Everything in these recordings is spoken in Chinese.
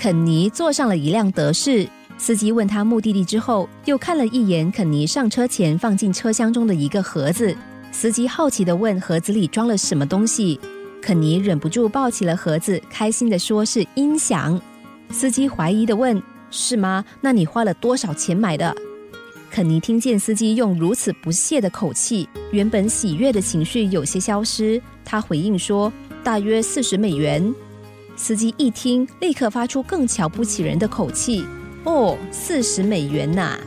肯尼坐上了一辆德士。司机问他目的地之后，又看了一眼肯尼上车前放进车厢中的一个盒子。司机好奇地问：“盒子里装了什么东西？”肯尼忍不住抱起了盒子，开心地说：“是音响。”司机怀疑地问：“是吗？那你花了多少钱买的？”肯尼听见司机用如此不屑的口气，原本喜悦的情绪有些消失。他回应说：“大约四十美元。”司机一听，立刻发出更瞧不起人的口气。哦，四十美元呐！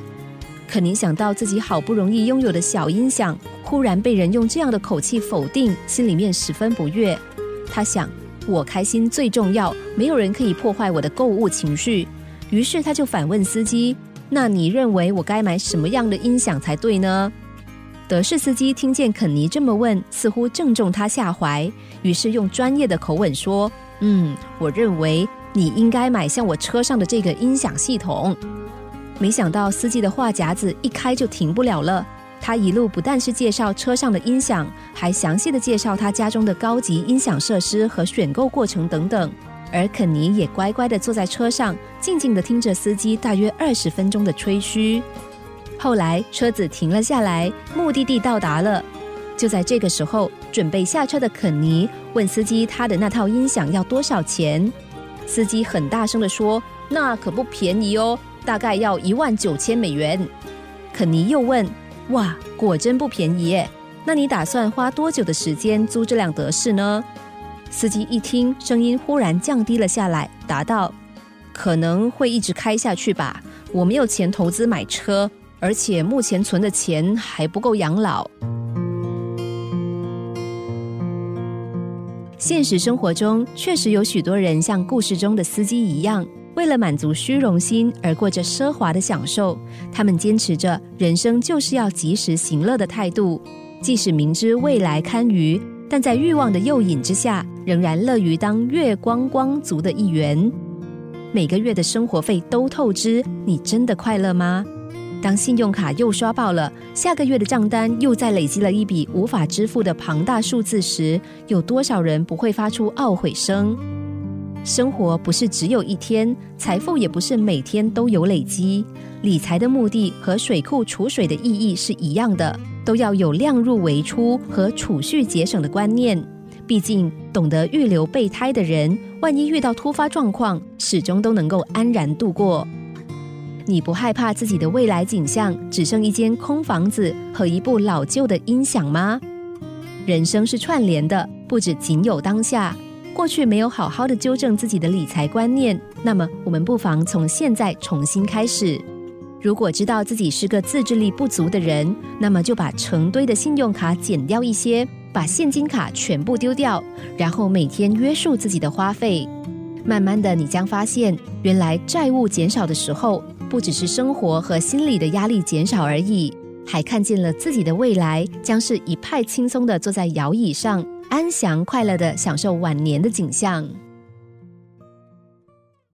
肯尼想到自己好不容易拥有的小音响，忽然被人用这样的口气否定，心里面十分不悦。他想，我开心最重要，没有人可以破坏我的购物情绪。于是他就反问司机：“那你认为我该买什么样的音响才对呢？”德士司机听见肯尼这么问，似乎正中他下怀，于是用专业的口吻说：“嗯，我认为。”你应该买像我车上的这个音响系统。没想到司机的话匣子一开就停不了了。他一路不但是介绍车上的音响，还详细的介绍他家中的高级音响设施和选购过程等等。而肯尼也乖乖的坐在车上，静静的听着司机大约二十分钟的吹嘘。后来车子停了下来，目的地到达了。就在这个时候，准备下车的肯尼问司机：“他的那套音响要多少钱？”司机很大声的说：“那可不便宜哦，大概要一万九千美元。”肯尼又问：“哇，果真不便宜耶？那你打算花多久的时间租这辆德士呢？”司机一听，声音忽然降低了下来，答道：“可能会一直开下去吧。我没有钱投资买车，而且目前存的钱还不够养老。”现实生活中，确实有许多人像故事中的司机一样，为了满足虚荣心而过着奢华的享受。他们坚持着人生就是要及时行乐的态度，即使明知未来堪虞，但在欲望的诱引之下，仍然乐于当月光光族的一员。每个月的生活费都透支，你真的快乐吗？当信用卡又刷爆了，下个月的账单又再累积了一笔无法支付的庞大数字时，有多少人不会发出懊悔声？生活不是只有一天，财富也不是每天都有累积。理财的目的和水库储水的意义是一样的，都要有量入为出和储蓄节省的观念。毕竟，懂得预留备胎的人，万一遇到突发状况，始终都能够安然度过。你不害怕自己的未来景象只剩一间空房子和一部老旧的音响吗？人生是串联的，不止仅有当下。过去没有好好的纠正自己的理财观念，那么我们不妨从现在重新开始。如果知道自己是个自制力不足的人，那么就把成堆的信用卡减掉一些，把现金卡全部丢掉，然后每天约束自己的花费。慢慢的，你将发现，原来债务减少的时候。不只是生活和心理的压力减少而已，还看见了自己的未来将是一派轻松的坐在摇椅上，安详快乐的享受晚年的景象。